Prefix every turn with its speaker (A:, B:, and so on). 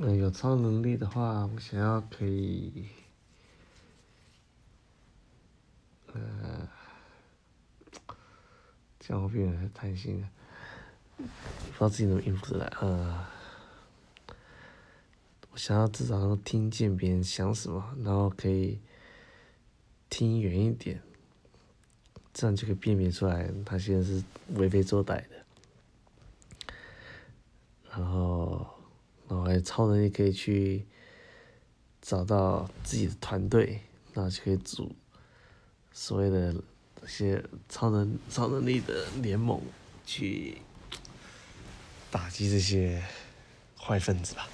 A: 呃，有超能力的话，我想要可以，呃，这样会变得太贪心了，不知道自己能应付得来。呃，我想要至少能听见别人想什么，然后可以听远一点，这样就可以辨别出来他现在是为非作歹的。然后，超能力可以去找到自己的团队，然后就可以组所谓的这些超能超能力的联盟，去打击这些坏分子吧。